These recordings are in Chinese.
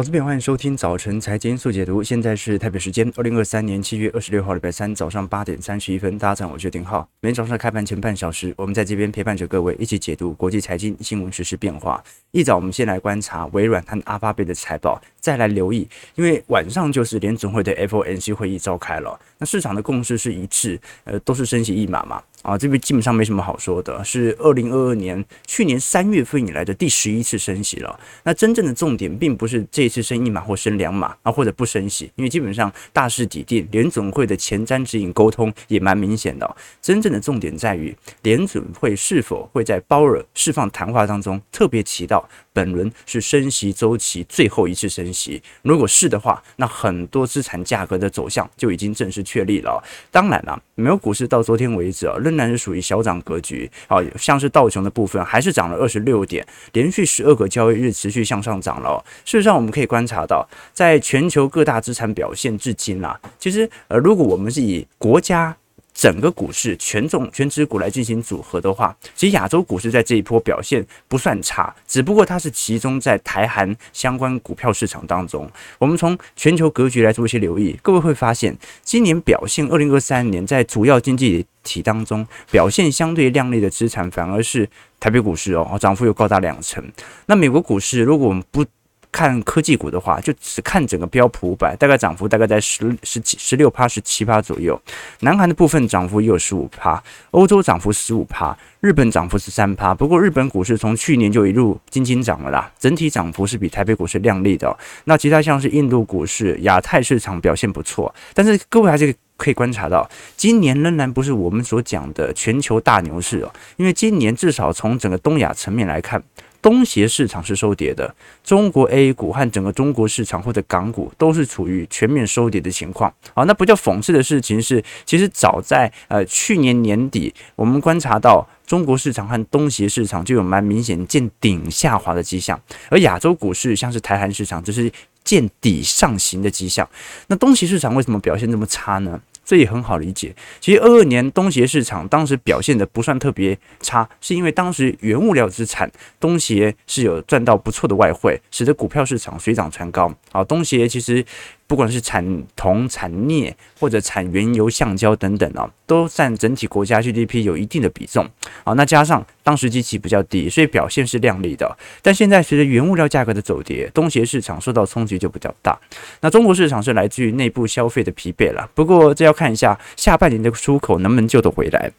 投资朋友，欢迎收听早晨财经速解读。现在是台北时间二零二三年七月二十六号礼拜三早上八点三十一分。大家好，我是丁浩。每天早上开盘前半小时，我们在这边陪伴着各位一起解读国际财经新闻、实时变化。一早，我们先来观察微软和阿巴贝的财报，再来留意，因为晚上就是联总会的 FOMC 会议召开了。那市场的共识是一致，呃，都是升息一码嘛。啊，这边基本上没什么好说的，是二零二二年去年三月份以来的第十一次升息了。那真正的重点并不是这一次升一码或升两码啊，或者不升息，因为基本上大势已定，联总会的前瞻指引沟通也蛮明显的。真正的重点在于联总会是否会在鲍尔释放谈话当中特别提到本轮是升息周期最后一次升息。如果是的话，那很多资产价格的走向就已经正式确立了。当然了，美国股市到昨天为止啊。仍然是属于小涨格局，好像是道琼的部分还是涨了二十六点，连续十二个交易日持续向上涨了。事实上，我们可以观察到，在全球各大资产表现至今啊，其实呃，如果我们是以国家。整个股市权重全值股来进行组合的话，其实亚洲股市在这一波表现不算差，只不过它是集中在台韩相关股票市场当中。我们从全球格局来做一些留意，各位会发现，今年表现二零二三年在主要经济体当中表现相对亮丽的资产，反而是台北股市哦，涨幅有高达两成。那美国股市，如果我们不看科技股的话，就只看整个标普五百，大概涨幅大概在十十七、十六趴、十七趴左右。南韩的部分涨幅也有十五趴，欧洲涨幅十五趴，日本涨幅十三趴。不过日本股市从去年就一路轻轻涨了啦，整体涨幅是比台北股市亮丽的。那其他像是印度股市、亚太市场表现不错，但是各位还是可以观察到，今年仍然不是我们所讲的全球大牛市哦，因为今年至少从整个东亚层面来看。东协市场是收跌的，中国 A 股和整个中国市场或者港股都是处于全面收跌的情况。好，那不叫讽刺的事情是，其实早在呃去年年底，我们观察到中国市场和东协市场就有蛮明显见顶下滑的迹象，而亚洲股市像是台韩市场，就是见底上行的迹象。那东协市场为什么表现这么差呢？这也很好理解。其实二二年东协市场当时表现的不算特别差，是因为当时原物料资产东协是有赚到不错的外汇，使得股票市场水涨船高。好，东协其实。不管是产铜、产镍或者产原油、橡胶等等啊，都占整体国家 GDP 有一定的比重啊。那加上当时基期比较低，所以表现是亮丽的。但现在随着原物料价格的走跌，东协市场受到冲击就比较大。那中国市场是来自于内部消费的疲惫了。不过这要看一下下半年的出口能不能救得回来。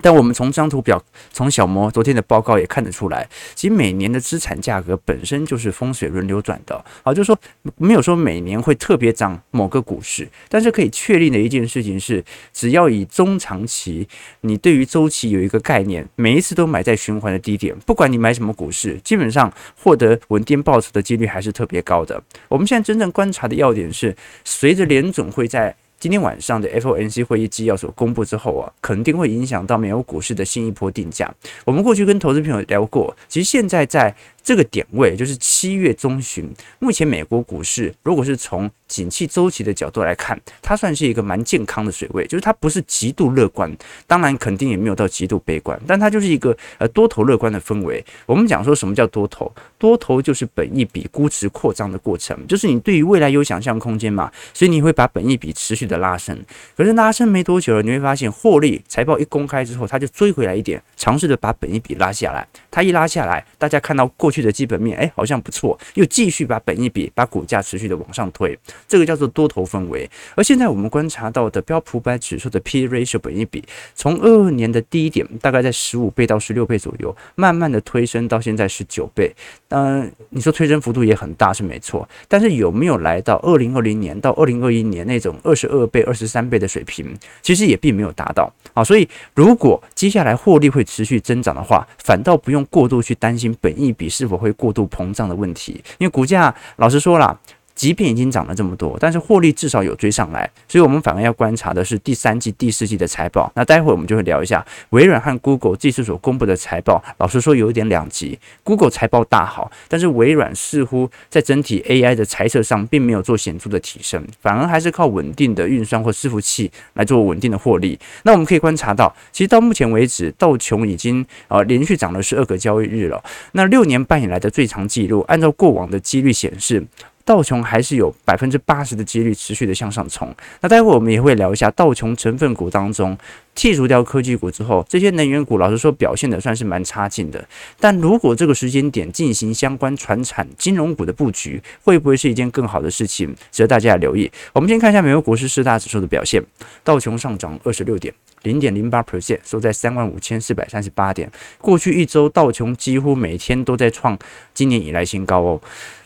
但我们从张图表，从小摩昨天的报告也看得出来，其实每年的资产价格本身就是风水轮流转的，好，就是说没有说每年会特别涨某个股市，但是可以确定的一件事情是，只要以中长期，你对于周期有一个概念，每一次都买在循环的低点，不管你买什么股市，基本上获得稳定报酬的几率还是特别高的。我们现在真正观察的要点是，随着联总会在今天晚上的 FOMC 会议纪要所公布之后啊，肯定会影响到美国股市的新一波定价。我们过去跟投资朋友聊过，其实现在在。这个点位就是七月中旬，目前美国股市如果是从景气周期的角度来看，它算是一个蛮健康的水位，就是它不是极度乐观，当然肯定也没有到极度悲观，但它就是一个呃多头乐观的氛围。我们讲说什么叫多头？多头就是本一笔估值扩张的过程，就是你对于未来有想象空间嘛，所以你会把本一笔持续的拉升。可是拉升没多久了，你会发现获利财报一公开之后，它就追回来一点，尝试着把本一笔拉下来。它一拉下来，大家看到过去。的基本面哎，好像不错，又继续把本益比、把股价持续的往上推，这个叫做多头氛围。而现在我们观察到的标普百指数的 P ratio 本益比，从二二年的低点大概在十五倍到十六倍左右，慢慢的推升到现在十九倍。当然，你说推升幅度也很大是没错，但是有没有来到二零二零年到二零二一年那种二十二倍、二十三倍的水平，其实也并没有达到啊。所以，如果接下来获利会持续增长的话，反倒不用过度去担心本益比是否会过度膨胀的问题，因为股价老实说了。即便已经涨了这么多，但是获利至少有追上来，所以我们反而要观察的是第三季、第四季的财报。那待会儿我们就会聊一下微软和 Google 这次所公布的财报。老实说，有一点两极，Google 财报大好，但是微软似乎在整体 AI 的财测上并没有做显著的提升，反而还是靠稳定的运算或伺服器来做稳定的获利。那我们可以观察到，其实到目前为止，道琼已经呃连续涨了十二个交易日了，那六年半以来的最长记录，按照过往的几率显示。道琼还是有百分之八十的几率持续的向上冲。那待会我们也会聊一下道琼成分股当中，剔除掉科技股之后，这些能源股老实说表现的算是蛮差劲的。但如果这个时间点进行相关传产金融股的布局，会不会是一件更好的事情？值得大家留意。我们先看一下美国股市四大指数的表现，道琼上涨二十六点，零点零八 percent，收在三万五千四百三十八点。过去一周，道琼几乎每天都在创今年以来新高哦。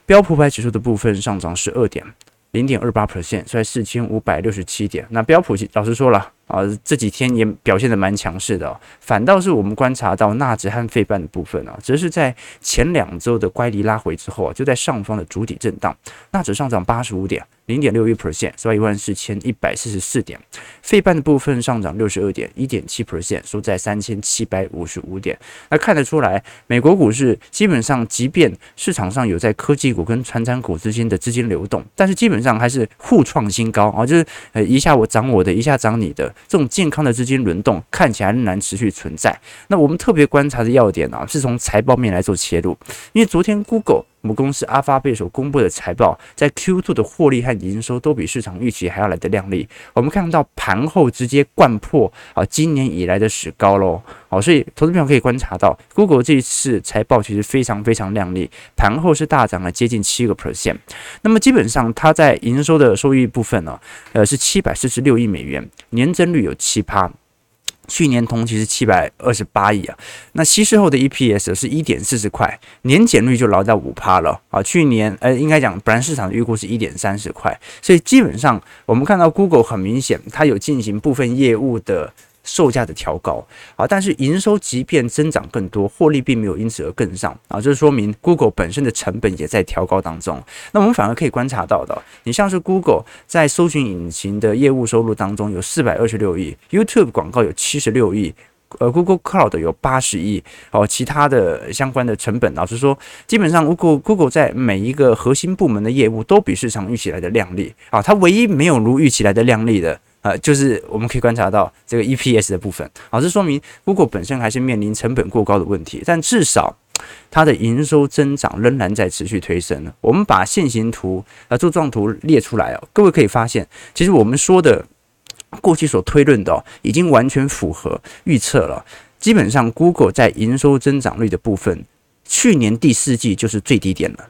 标普百指数的部分上涨十二点，零点二八 percent，在四千五百六十七点。那标普老实说了。啊，这几天也表现得蛮强势的哦，反倒是我们观察到纳指和费半的部分啊，则是在前两周的乖离拉回之后啊，就在上方的筑底震荡，纳指上涨八十五点，零点六一 percent，收在一万四千一百四十四点，费半的部分上涨六十二点，一点七 percent，收在三千七百五十五点。那看得出来，美国股市基本上，即便市场上有在科技股跟传产股之间的资金流动，但是基本上还是互创新高啊，就是呃一下我涨我的，一下涨你的。这种健康的资金轮动看起来仍然持续存在。那我们特别观察的要点呢，是从财报面来做切入，因为昨天 Google 母公司阿发贝所公布的财报，在 Q2 的获利和营收都比市场预期还要来得亮丽。我们看到盘后直接掼破啊今年以来的史高喽。好，所以投资朋友可以观察到，Google 这一次财报其实非常非常亮丽，盘后是大涨了接近七个 percent。那么基本上它在营收的收益部分呢，呃是七百四十六亿美元，年增率有七趴。去年同期是七百二十八亿啊，那稀释后的 EPS 是一点四十块，年减率就来到五趴了啊。去年呃，应该讲本来市场预估是一点三十块，所以基本上我们看到 Google 很明显，它有进行部分业务的。售价的调高啊，但是营收即便增长更多，获利并没有因此而跟上啊，这说明 Google 本身的成本也在调高当中。那我们反而可以观察到的，你像是 Google 在搜寻引擎的业务收入当中有四百二十六亿，YouTube 广告有七十六亿，呃，Google Cloud 有八十亿，哦，其他的相关的成本，老实说，基本上 Google Google 在每一个核心部门的业务都比市场预期来的亮丽啊，它唯一没有如预期来的亮丽的。呃，就是我们可以观察到这个 EPS 的部分，好，这说明 Google 本身还是面临成本过高的问题，但至少它的营收增长仍然在持续推升。我们把线形图啊柱状图列出来哦，各位可以发现，其实我们说的过去所推论的哦，已经完全符合预测了。基本上，Google 在营收增长率的部分，去年第四季就是最低点了。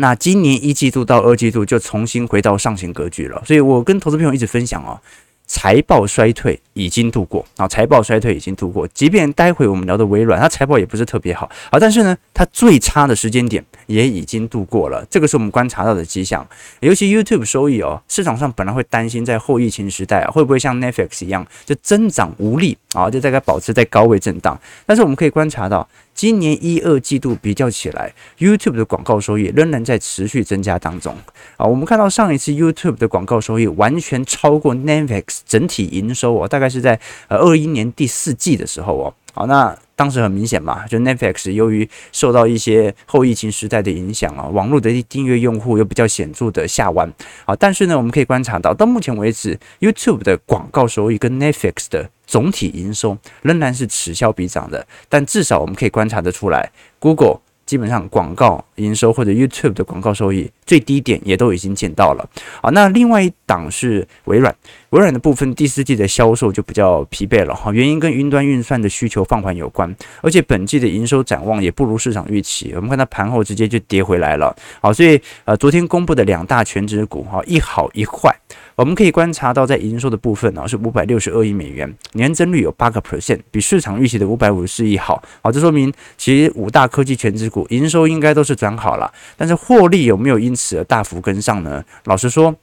那今年一季度到二季度就重新回到上行格局了，所以我跟投资朋友一直分享哦，财报衰退已经度过啊，财报衰退已经度过，即便待会我们聊的微软，它财报也不是特别好啊，但是呢，它最差的时间点也已经度过了，这个是我们观察到的迹象。尤其 YouTube 收益哦，市场上本来会担心在后疫情时代，会不会像 Netflix 一样就增长无力啊，就大概保持在高位震荡，但是我们可以观察到。今年一二季度比较起来，YouTube 的广告收益仍然在持续增加当中啊。我们看到上一次 YouTube 的广告收益完全超过 Netflix 整体营收哦，大概是在呃二一年第四季的时候哦。好，那当时很明显嘛，就 Netflix 由于受到一些后疫情时代的影响啊，网络的订阅用户又比较显著的下弯啊。但是呢，我们可以观察到，到目前为止，YouTube 的广告收益跟 Netflix 的总体营收仍然是此消彼长的。但至少我们可以观察得出来，Google。基本上广告营收或者 YouTube 的广告收益最低点也都已经见到了。好，那另外一档是微软，微软的部分第四季的销售就比较疲惫了哈，原因跟云端运算的需求放缓有关，而且本季的营收展望也不如市场预期。我们看到盘后直接就跌回来了。好，所以呃昨天公布的两大全值股哈，一好一坏。我们可以观察到，在营收的部分呢，是五百六十二亿美元，年增率有八个 percent，比市场预期的五百五十四亿好。好，这说明其实五大科技全值股营收应该都是转好了，但是获利有没有因此而大幅跟上呢？老实说，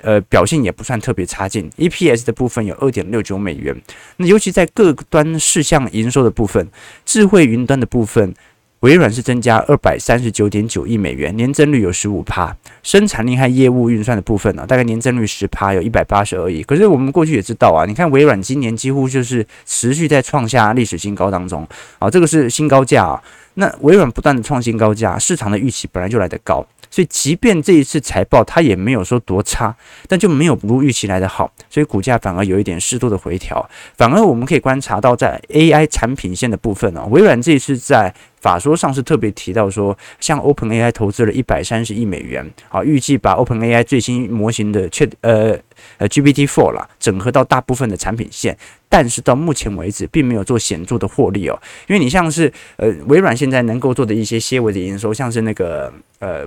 呃，表现也不算特别差劲。EPS 的部分有二点六九美元，那尤其在各端事项营收的部分，智慧云端的部分。微软是增加二百三十九点九亿美元，年增率有十五趴。生产力和业务运算的部分呢、大概年增率十趴，有一百八十二亿。可是我们过去也知道啊，你看微软今年几乎就是持续在创下历史新高当中啊，这个是新高价啊。那微软不断的创新高价，市场的预期本来就来得高。所以，即便这一次财报它也没有说多差，但就没有如预期来得好，所以股价反而有一点适度的回调。反而我们可以观察到，在 AI 产品线的部分呢、微软这一次在法说上是特别提到说，像 OpenAI 投资了一百三十亿美元，啊，预计把 OpenAI 最新模型的 Chat 呃呃 GPT Four 啦，整合到大部分的产品线，但是到目前为止并没有做显著的获利哦，因为你像是呃微软现在能够做的一些些微的营收，像是那个呃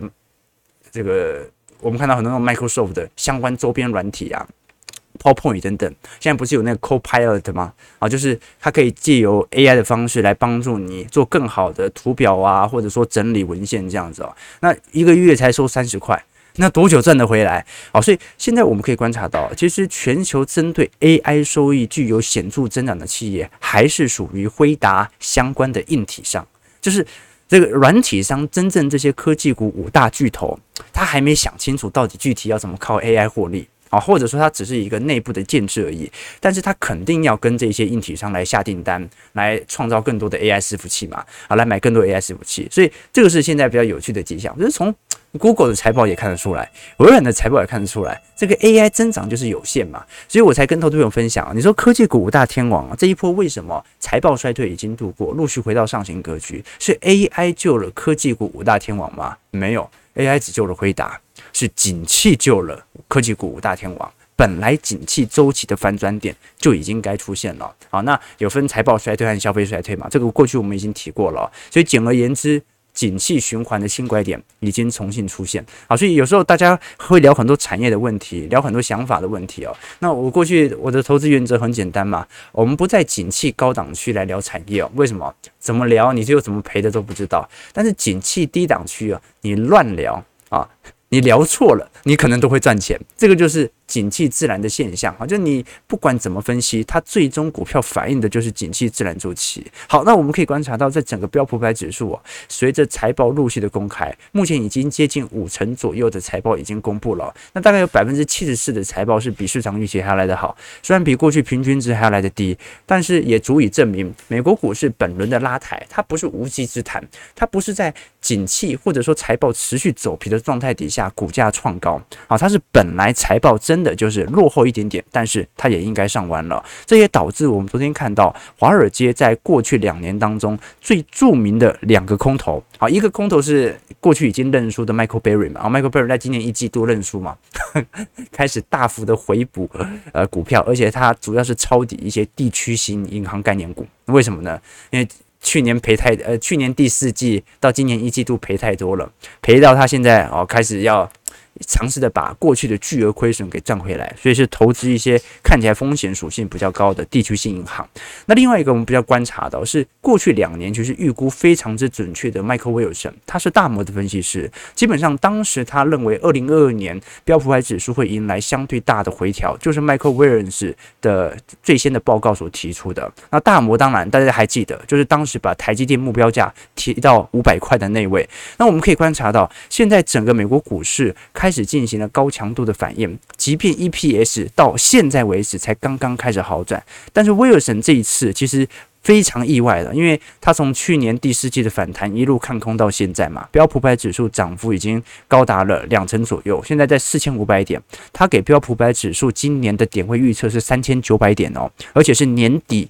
这个我们看到很多 Microsoft 的相关周边软体啊。PowerPoint 等等，现在不是有那个 Copilot 吗？啊，就是它可以借由 AI 的方式来帮助你做更好的图表啊，或者说整理文献这样子哦。那一个月才收三十块，那多久赚得回来？好，所以现在我们可以观察到，其实全球针对 AI 收益具有显著增长的企业，还是属于辉达相关的硬体上，就是这个软体商，真正这些科技股五大巨头，他还没想清楚到底具体要怎么靠 AI 获利。啊，或者说它只是一个内部的建制而已，但是它肯定要跟这些硬体商来下订单，来创造更多的 AI 伺服器嘛，啊，来买更多 AI 伺服器，所以这个是现在比较有趣的迹象，就是从 Google 的财报也看得出来，微软的财报也看得出来，这个 AI 增长就是有限嘛，所以我才跟投资朋友分享，你说科技股五大天王啊，这一波为什么财报衰退已经度过，陆续回到上行格局？是 AI 救了科技股五大天王吗？没有，AI 只救了辉达。是景气救了科技股大天王，本来景气周期的翻转点就已经该出现了。好，那有分财报衰退和消费衰退嘛？这个过去我们已经提过了。所以简而言之，景气循环的新拐点已经重新出现。好，所以有时候大家会聊很多产业的问题，聊很多想法的问题哦。那我过去我的投资原则很简单嘛，我们不在景气高档区来聊产业哦。为什么？怎么聊你就怎么赔的都不知道。但是景气低档区啊，你乱聊啊。你聊错了，你可能都会赚钱，这个就是景气自然的现象啊。就你不管怎么分析，它最终股票反映的就是景气自然周期。好，那我们可以观察到，在整个标普百指数啊，随着财报陆续的公开，目前已经接近五成左右的财报已经公布了。那大概有百分之七十四的财报是比市场预期还要来得好，虽然比过去平均值还要来得低，但是也足以证明美国股市本轮的拉抬，它不是无稽之谈，它不是在景气或者说财报持续走皮的状态底下。股价创高啊，它是本来财报真真的就是落后一点点，但是它也应该上弯了。这也导致我们昨天看到华尔街在过去两年当中最著名的两个空头，好，一个空头是过去已经认输的 Michael Burry 嘛，啊，Michael Burry 在今年一季度认输嘛，开始大幅的回补呃股票，而且它主要是抄底一些地区型银行概念股，为什么呢？因为去年赔太呃，去年第四季到今年一季度赔太多了，赔到他现在哦开始要。尝试的把过去的巨额亏损给赚回来，所以是投资一些看起来风险属性比较高的地区性银行。那另外一个我们比较观察到是过去两年就是预估非常之准确的迈克威尔森，他是大摩的分析师，基本上当时他认为二零二二年标普百指数会迎来相对大的回调，就是迈克威尔森的最先的报告所提出的。那大摩当然大家还记得，就是当时把台积电目标价提到五百块的那位。那我们可以观察到，现在整个美国股市开始进行了高强度的反应，即便 EPS 到现在为止才刚刚开始好转，但是威尔森这一次其实非常意外的，因为他从去年第四季的反弹一路看空到现在嘛，标普百指数涨幅已经高达了两成左右，现在在四千五百点，他给标普百指数今年的点位预测是三千九百点哦，而且是年底。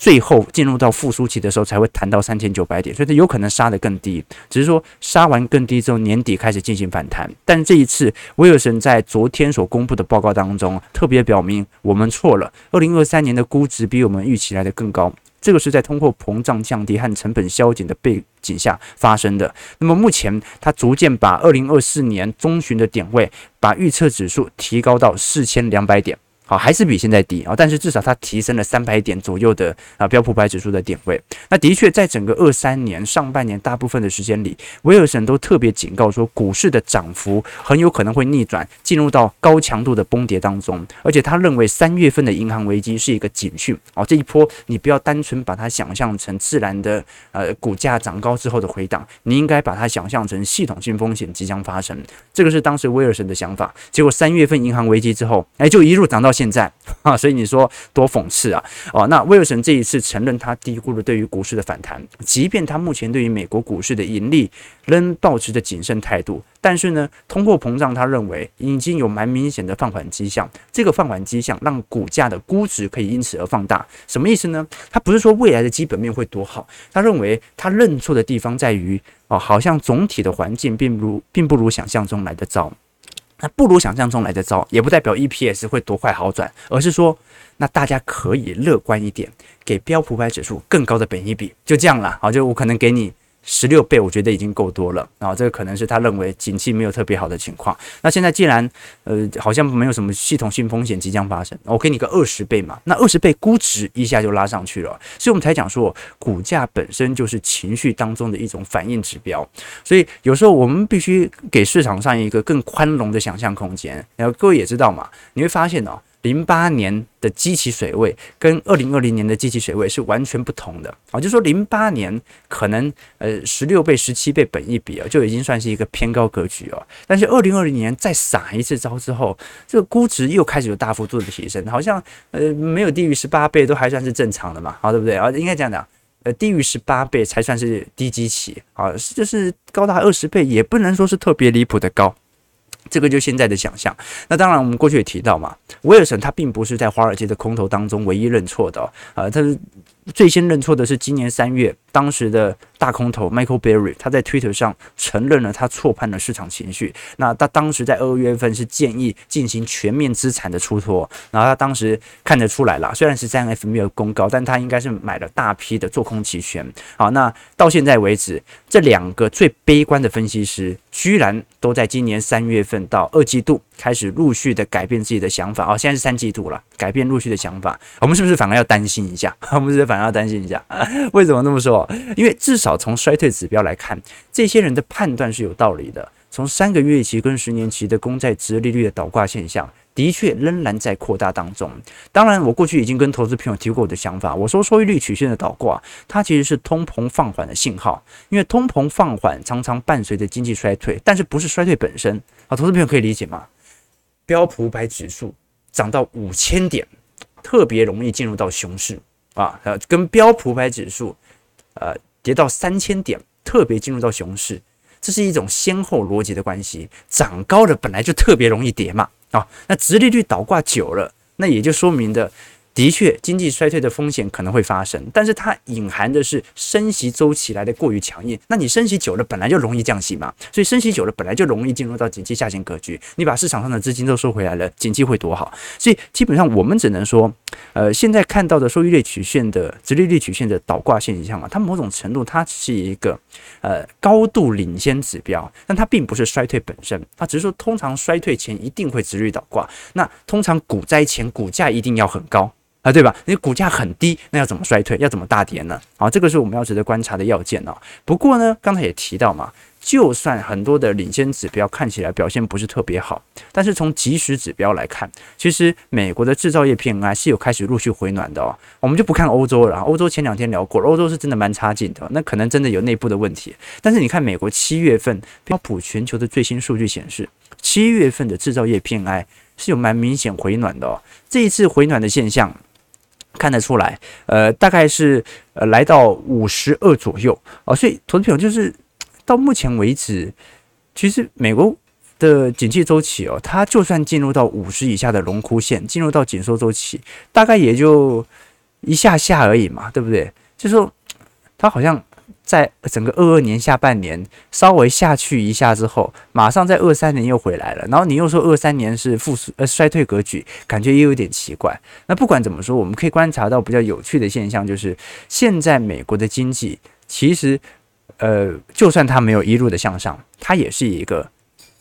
最后进入到复苏期的时候，才会谈到三千九百点，所以它有可能杀得更低，只是说杀完更低之后，年底开始进行反弹。但这一次，威尔森在昨天所公布的报告当中，特别表明我们错了，二零二三年的估值比我们预期来的更高，这个是在通货膨胀降低和成本削减的背景下发生的。那么目前，它逐渐把二零二四年中旬的点位，把预测指数提高到四千两百点。好，还是比现在低啊，但是至少它提升了三百点左右的啊标普百指数的点位。那的确，在整个二三年上半年大部分的时间里，威尔森都特别警告说，股市的涨幅很有可能会逆转，进入到高强度的崩跌当中。而且他认为三月份的银行危机是一个警讯哦，这一波你不要单纯把它想象成自然的呃股价涨高之后的回档，你应该把它想象成系统性风险即将发生。这个是当时威尔森的想法。结果三月份银行危机之后，哎，就一路涨到。现在 啊，所以你说多讽刺啊！哦，那威尔森这一次承认他低估了对于股市的反弹，即便他目前对于美国股市的盈利仍保持着谨慎态度，但是呢，通货膨胀他认为已经有蛮明显的放缓迹象，这个放缓迹象让股价的估值可以因此而放大。什么意思呢？他不是说未来的基本面会多好，他认为他认错的地方在于哦，好像总体的环境并不如并不如想象中来的糟。那不如想象中来的糟，也不代表 EPS 会多快好转，而是说，那大家可以乐观一点，给标普百指数更高的本益比，就这样了。好，就我可能给你。十六倍，我觉得已经够多了啊！这个可能是他认为景气没有特别好的情况。那现在既然呃好像没有什么系统性风险即将发生，我给你个二十倍嘛，那二十倍估值一下就拉上去了，所以我们才讲说股价本身就是情绪当中的一种反应指标。所以有时候我们必须给市场上一个更宽容的想象空间。然后各位也知道嘛，你会发现哦。零八年的基期水位跟二零二零年的基期水位是完全不同的啊，就说零八年可能呃十六倍、十七倍本一比啊，就已经算是一个偏高格局哦。但是二零二零年再撒一次招之后，这个估值又开始有大幅度的提升，好像呃没有低于十八倍都还算是正常的嘛，好对不对啊？应该这样讲，呃低于十八倍才算是低基期啊，就是高达二十倍也不能说是特别离谱的高。这个就现在的想象。那当然，我们过去也提到嘛，威尔森他并不是在华尔街的空头当中唯一认错的啊，他是。最先认错的是今年三月，当时的大空头 Michael Berry，他在 Twitter 上承认了他错判了市场情绪。那他当时在二月份是建议进行全面资产的出脱，然后他当时看得出来了，虽然是三 F 没有公告，但他应该是买了大批的做空期权。好，那到现在为止，这两个最悲观的分析师，居然都在今年三月份到二季度开始陆续的改变自己的想法。哦，现在是三季度了，改变陆续的想法，我们是不是反而要担心一下？我们是不是反而。要担心一下，为什么那么说？因为至少从衰退指标来看，这些人的判断是有道理的。从三个月期跟十年期的公债殖利率的倒挂现象，的确仍然在扩大当中。当然，我过去已经跟投资朋友提过我的想法，我说收益率曲线的倒挂，它其实是通膨放缓的信号。因为通膨放缓常常伴随着经济衰退，但是不是衰退本身。好，投资朋友可以理解吗？标普五百指数涨到五千点，特别容易进入到熊市。啊，呃，跟标普百指数，呃，跌到三千点，特别进入到熊市，这是一种先后逻辑的关系。涨高的本来就特别容易跌嘛，啊，那直利率倒挂久了，那也就说明的。的确，经济衰退的风险可能会发生，但是它隐含的是升息周期来的过于强硬。那你升息久了，本来就容易降息嘛，所以升息久了，本来就容易进入到景气下行格局。你把市场上的资金都收回来了，景气会多好？所以基本上我们只能说，呃，现在看到的收益率曲线的、殖利率曲线的倒挂现象啊，它某种程度它是一个呃高度领先指标，但它并不是衰退本身。它只是说，通常衰退前一定会殖利率倒挂，那通常股灾前股价一定要很高。啊，对吧？你股价很低，那要怎么衰退？要怎么大跌呢？好，这个是我们要值得观察的要件哦。不过呢，刚才也提到嘛，就算很多的领先指标看起来表现不是特别好，但是从即时指标来看，其实美国的制造业 PMI 是有开始陆续回暖的哦。我们就不看欧洲了，欧洲前两天聊过，欧洲是真的蛮差劲的，那可能真的有内部的问题。但是你看美国七月份标普全球的最新数据显示，七月份的制造业 PMI 是有蛮明显回暖的哦。这一次回暖的现象。看得出来，呃，大概是呃来到五十二左右哦，所以投资朋友就是到目前为止，其实美国的景气周期哦，它就算进入到五十以下的龙枯线，进入到紧缩周期，大概也就一下下而已嘛，对不对？就是说它好像。在整个二二年下半年稍微下去一下之后，马上在二三年又回来了。然后你又说二三年是复苏呃衰退格局，感觉也有点奇怪。那不管怎么说，我们可以观察到比较有趣的现象，就是现在美国的经济其实呃，就算它没有一路的向上，它也是一个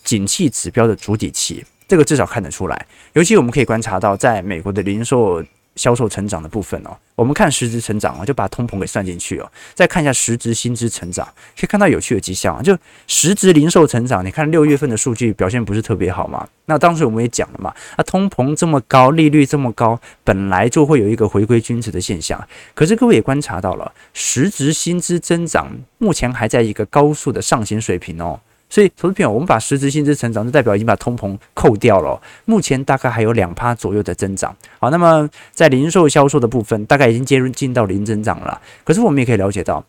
景气指标的筑底期，这个至少看得出来。尤其我们可以观察到，在美国的零售。销售成长的部分哦，我们看实质成长啊，就把通膨给算进去哦。再看一下实质薪资成长，可以看到有趣的迹象啊。就实质零售成长，你看六月份的数据表现不是特别好嘛？那当时我们也讲了嘛，啊，通膨这么高，利率这么高，本来就会有一个回归均值的现象。可是各位也观察到了，实质薪资增长目前还在一个高速的上行水平哦。所以，投资朋友，我们把实质薪资成长，就代表已经把通膨扣掉了。目前大概还有两趴左右的增长。好，那么在零售销售的部分，大概已经接近到零增长了。可是我们也可以了解到，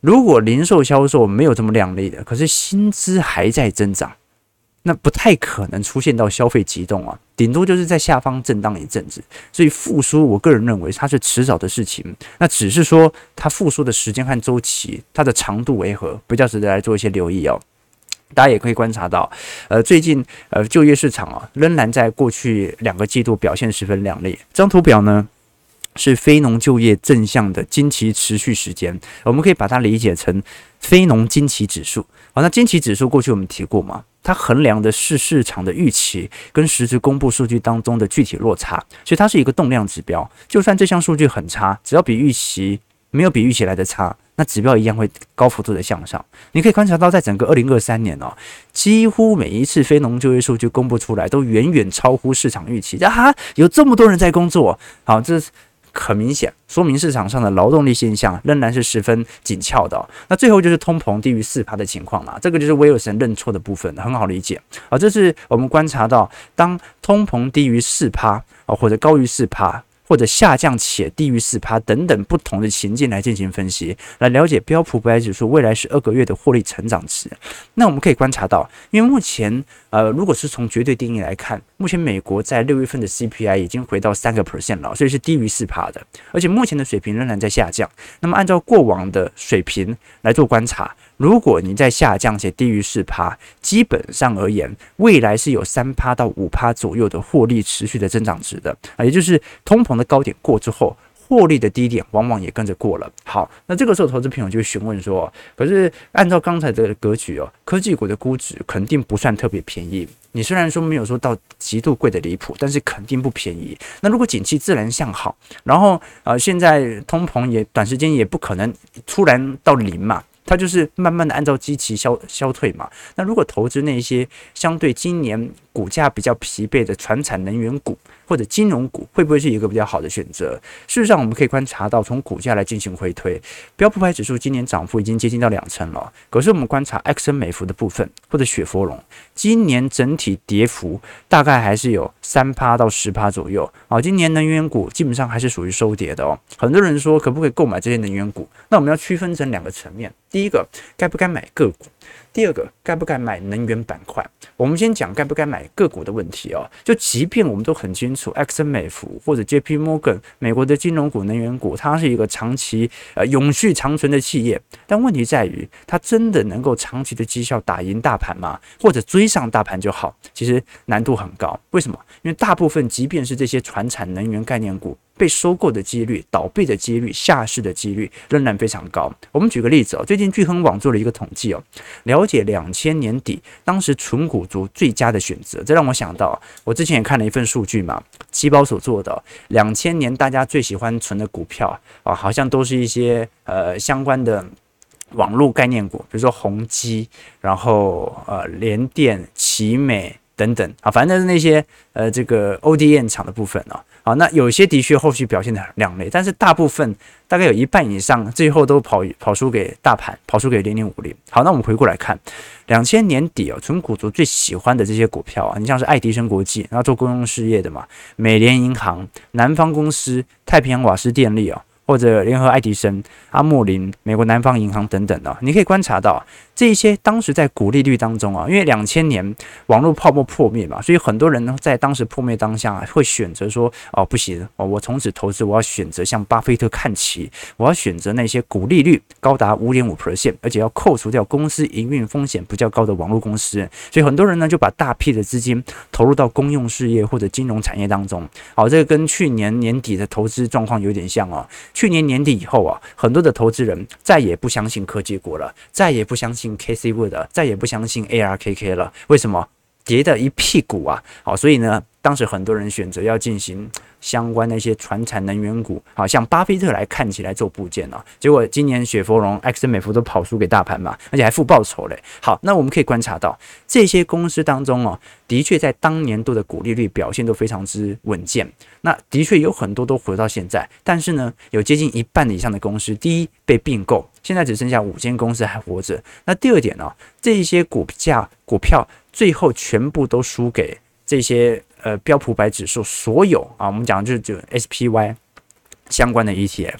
如果零售销售没有这么亮丽的，可是薪资还在增长，那不太可能出现到消费激动啊，顶多就是在下方震荡一阵子。所以复苏，我个人认为它是迟早的事情。那只是说它复苏的时间和周期，它的长度为何，比较值得来做一些留意哦。大家也可以观察到，呃，最近呃就业市场啊，仍然在过去两个季度表现十分亮丽。这张图表呢，是非农就业正向的经期持续时间，我们可以把它理解成非农经期指数。好，那经期指数过去我们提过嘛，它衡量的是市场的预期跟实质公布数据当中的具体落差，所以它是一个动量指标。就算这项数据很差，只要比预期没有比预期来的差。那指标一样会高幅度的向上，你可以观察到，在整个二零二三年哦，几乎每一次非农就业数据公布出来，都远远超乎市场预期。啊，有这么多人在工作，好，这很明显说明市场上的劳动力现象仍然是十分紧俏的。那最后就是通膨低于四趴的情况了，这个就是威尔森认错的部分，很好理解。好，这是我们观察到，当通膨低于四趴啊，或者高于四趴。或者下降且低于四趴等等不同的情境来进行分析，来了解标普五百指数未来十二个月的获利成长值。那我们可以观察到，因为目前呃，如果是从绝对定义来看，目前美国在六月份的 CPI 已经回到三个 percent 了，所以是低于四趴的，而且目前的水平仍然在下降。那么按照过往的水平来做观察。如果你在下降且低于四趴，基本上而言，未来是有三趴到五趴左右的获利持续的增长值的啊，也就是通膨的高点过之后，获利的低点往往也跟着过了。好，那这个时候投资朋友就询问说，可是按照刚才的格局哦，科技股的估值肯定不算特别便宜。你虽然说没有说到极度贵的离谱，但是肯定不便宜。那如果景气自然向好，然后呃，现在通膨也短时间也不可能突然到零嘛。它就是慢慢的按照基期消消退嘛。那如果投资那些相对今年股价比较疲惫的传产能源股或者金融股，会不会是一个比较好的选择？事实上，我们可以观察到，从股价来进行回推，标普百指数今年涨幅已经接近到两成了。可是我们观察埃克森美孚的部分或者雪佛龙，今年整体跌幅大概还是有三趴到十趴左右。啊，今年能源股基本上还是属于收跌的哦。很多人说可不可以购买这些能源股？那我们要区分成两个层面。第一个，该不该买个股？第二个，该不该买能源板块？我们先讲该不该买个股的问题哦。就即便我们都很清楚，埃克森美孚或者 JP Morgan 美国的金融股、能源股，它是一个长期呃永续长存的企业，但问题在于，它真的能够长期的绩效打赢大盘吗？或者追上大盘就好？其实难度很高。为什么？因为大部分即便是这些传产能源概念股。被收购的几率、倒闭的几率、下市的几率仍然非常高。我们举个例子哦，最近聚亨网做了一个统计哦，了解两千年底当时存股族最佳的选择。这让我想到，我之前也看了一份数据嘛，七宝所做的两千年大家最喜欢存的股票啊，好像都是一些呃相关的网络概念股，比如说宏基，然后呃联电、奇美等等啊，反正那些呃这个 ODM 厂的部分哦。好，那有些的确后续表现的两类，但是大部分大概有一半以上，最后都跑跑输给大盘，跑输给零零五零。好，那我们回过来看，两千年底哦，纯股族最喜欢的这些股票啊，你像是爱迪生国际，然后做公用事业的嘛，美联银行、南方公司、太平洋瓦斯电力哦。或者联合爱迪生、阿莫林、美国南方银行等等的，你可以观察到这一些当时在股利率当中啊，因为两千年网络泡沫破灭嘛，所以很多人呢在当时破灭当下会选择说哦不行哦，我从此投资我要选择向巴菲特看齐，我要选择那些股利率高达五点五 percent，而且要扣除掉公司营运风险比较高的网络公司，所以很多人呢就把大批的资金投入到公用事业或者金融产业当中。好，这个跟去年年底的投资状况有点像哦。去年年底以后啊，很多的投资人再也不相信科技股了，再也不相信 K C Wood，再也不相信 ARKK 了。为什么？跌的一屁股啊！好，所以呢，当时很多人选择要进行相关的一些传产能源股，好像巴菲特来看起来做部件哦，结果今年雪佛龙、埃森美孚都跑输给大盘嘛，而且还负报酬嘞。好，那我们可以观察到这些公司当中哦，的确在当年度的股利率表现都非常之稳健。那的确有很多都活到现在，但是呢，有接近一半以上的公司，第一被并购，现在只剩下五间公司还活着。那第二点呢，这些股价股票最后全部都输给这些。呃，标普百指数所有啊，我们讲的就是就 SPY 相关的 ETF，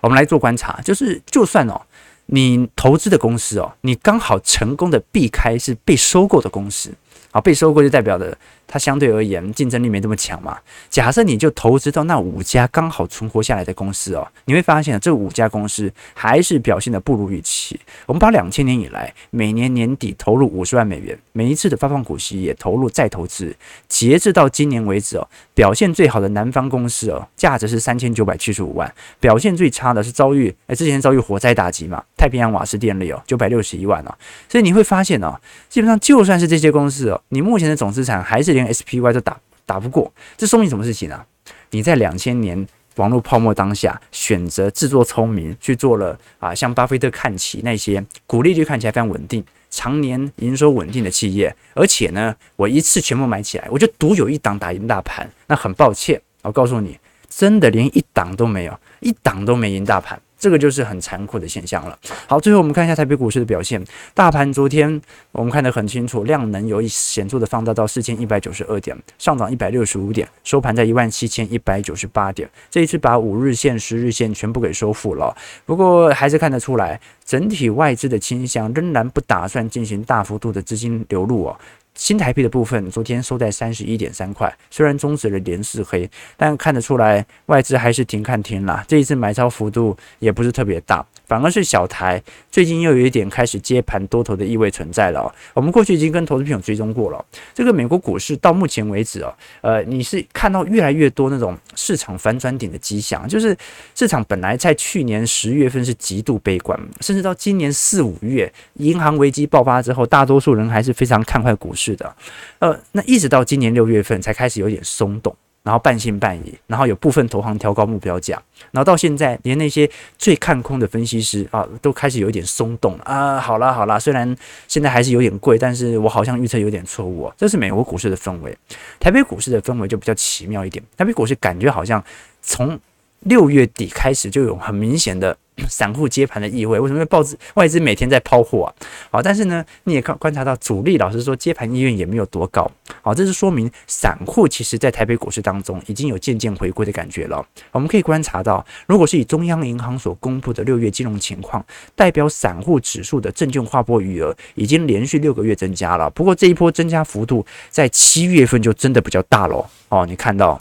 我们来做观察，就是就算哦，你投资的公司哦，你刚好成功的避开是被收购的公司，好，被收购就代表的。它相对而言竞争力没这么强嘛？假设你就投资到那五家刚好存活下来的公司哦，你会发现这五家公司还是表现得不如预期。我们把两千年以来每年年底投入五十万美元，每一次的发放股息也投入再投资，截至到今年为止哦，表现最好的南方公司哦，价值是三千九百七十五万；表现最差的是遭遇哎之前遭遇火灾打击嘛，太平洋瓦斯电力哦，九百六十一万哦。所以你会发现哦，基本上就算是这些公司哦，你目前的总资产还是连 SPY 都打打不过，这说明什么事情呢？你在两千年网络泡沫当下，选择自作聪明去做了啊，向巴菲特看齐那些股利率看起来非常稳定、常年营收稳定的企业，而且呢，我一次全部买起来，我就独有一档打赢大盘。那很抱歉，我告诉你，真的连一档都没有，一档都没赢大盘。这个就是很残酷的现象了。好，最后我们看一下台北股市的表现。大盘昨天我们看得很清楚，量能有显著的放大到四千一百九十二点，上涨一百六十五点，收盘在一万七千一百九十八点。这一次把五日线、十日线全部给收复了。不过还是看得出来，整体外资的倾向仍然不打算进行大幅度的资金流入哦。新台币的部分，昨天收在三十一点三块，虽然终止了连四黑，但看得出来外资还是停看天了。这一次买超幅度也不是特别大。反而是小台最近又有一点开始接盘多头的意味存在了哦。我们过去已经跟投资朋友追踪过了，这个美国股市到目前为止哦，呃，你是看到越来越多那种市场反转点的迹象，就是市场本来在去年十月份是极度悲观，甚至到今年四五月银行危机爆发之后，大多数人还是非常看坏股市的，呃，那一直到今年六月份才开始有点松动。然后半信半疑，然后有部分投行调高目标价，然后到现在连那些最看空的分析师啊，都开始有一点松动啊。好啦好啦，虽然现在还是有点贵，但是我好像预测有点错误。这是美国股市的氛围，台北股市的氛围就比较奇妙一点。台北股市感觉好像从六月底开始就有很明显的。散户接盘的意味，为什么？因为报纸外资每天在抛货啊，好，但是呢，你也看观察到主力，老师说接盘意愿也没有多高，好，这是说明散户其实在台北股市当中已经有渐渐回归的感觉了。我们可以观察到，如果是以中央银行所公布的六月金融情况，代表散户指数的证券划拨余额已经连续六个月增加了。不过这一波增加幅度在七月份就真的比较大了哦，你看到。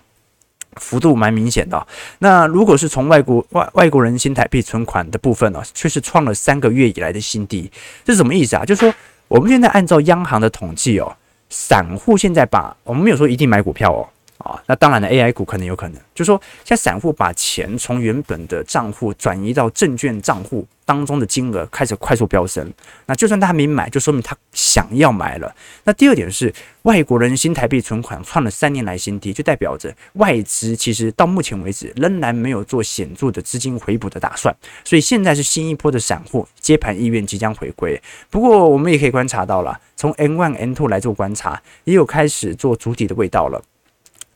幅度蛮明显的。那如果是从外国外外国人新台币存款的部分呢，却是创了三个月以来的新低。这是什么意思啊？就是说我们现在按照央行的统计哦，散户现在把我们没有说一定买股票哦。啊，那当然了，AI 股可能有可能，就是说，像散户把钱从原本的账户转移到证券账户当中的金额开始快速飙升，那就算他还没买，就说明他想要买了。那第二点是，外国人新台币存款创了三年来新低，就代表着外资其实到目前为止仍然没有做显著的资金回补的打算，所以现在是新一波的散户接盘意愿即将回归。不过我们也可以观察到了，从 M1、M2 来做观察，也有开始做筑底的味道了。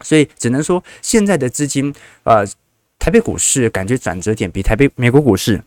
所以只能说，现在的资金，呃，台北股市感觉转折点比台北美国股市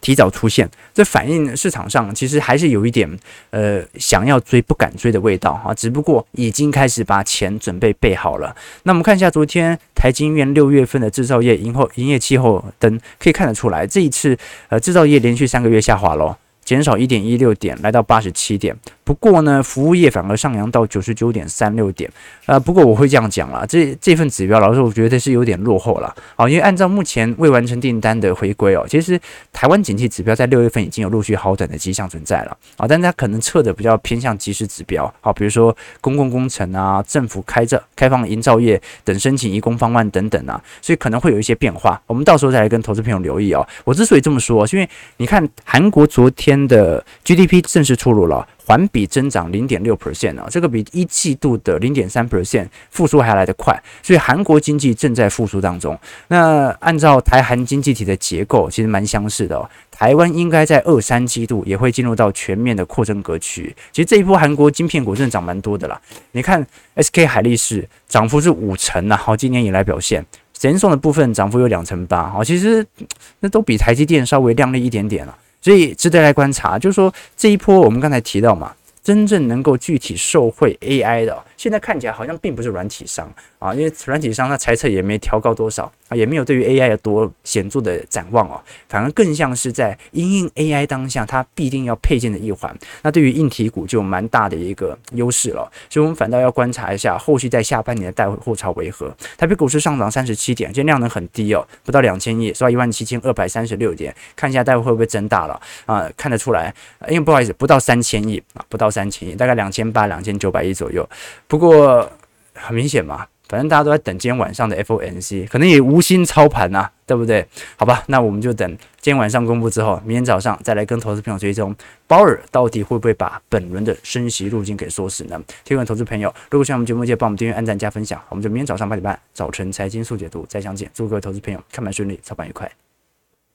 提早出现，这反映市场上其实还是有一点，呃，想要追不敢追的味道啊。只不过已经开始把钱准备备好了。那我们看一下昨天台金院六月份的制造业营后营业气候灯，可以看得出来，这一次呃制造业连续三个月下滑喽。减少一点一六点，来到八十七点。不过呢，服务业反而上扬到九十九点三六点。呃，不过我会这样讲啦，这这份指标，老实说，我觉得是有点落后了。好，因为按照目前未完成订单的回归哦，其实台湾景气指标在六月份已经有陆续好转的迹象存在了。啊，但是它可能测的比较偏向即时指标。好，比如说公共工程啊、政府开着开放营造业等申请移工方案等等啊，所以可能会有一些变化。我们到时候再来跟投资朋友留意哦。我之所以这么说，是因为你看韩国昨天。的 GDP 正式出炉了，环比增长零点六 percent 啊，这个比一季度的零点三 percent 复苏还来得快，所以韩国经济正在复苏当中。那按照台韩经济体的结构，其实蛮相似的哦。台湾应该在二三季度也会进入到全面的扩增格局。其实这一波韩国晶片股真的涨蛮多的啦。你看 SK 海力士涨幅是五成呐，好，今年以来表现。神送的部分涨幅有两成八，好，其实那都比台积电稍微亮丽一点点了。所以值得来观察，就是说这一波我们刚才提到嘛，真正能够具体受惠 AI 的，现在看起来好像并不是软体商啊，因为软体商它财测也没调高多少啊。也没有对于 AI 有多显著的展望哦，反而更像是在因应 AI 当下，它必定要配件的一环。那对于硬体股就有蛮大的一个优势了，所以我们反倒要观察一下后续在下半年的带货潮为何。台北股市上涨三十七点，今天量能很低哦，不到两千亿，收到一万七千二百三十六点。看一下待会会不会增大了啊？看得出来，因为不好意思，不到三千亿啊，不到三千亿，大概两千八、两千九百亿左右。不过很明显嘛。反正大家都在等今天晚上的 FOMC，可能也无心操盘呐，对不对？好吧，那我们就等今天晚上公布之后，明天早上再来跟投资朋友追踪，鲍尔到底会不会把本轮的升息路径给锁死呢？提问投资朋友，如果喜欢我们节目，记得帮我们订阅、按赞、加分享，我们就明天早上八点半早晨财经速解读再相见。祝各位投资朋友看盘顺利，操盘愉快。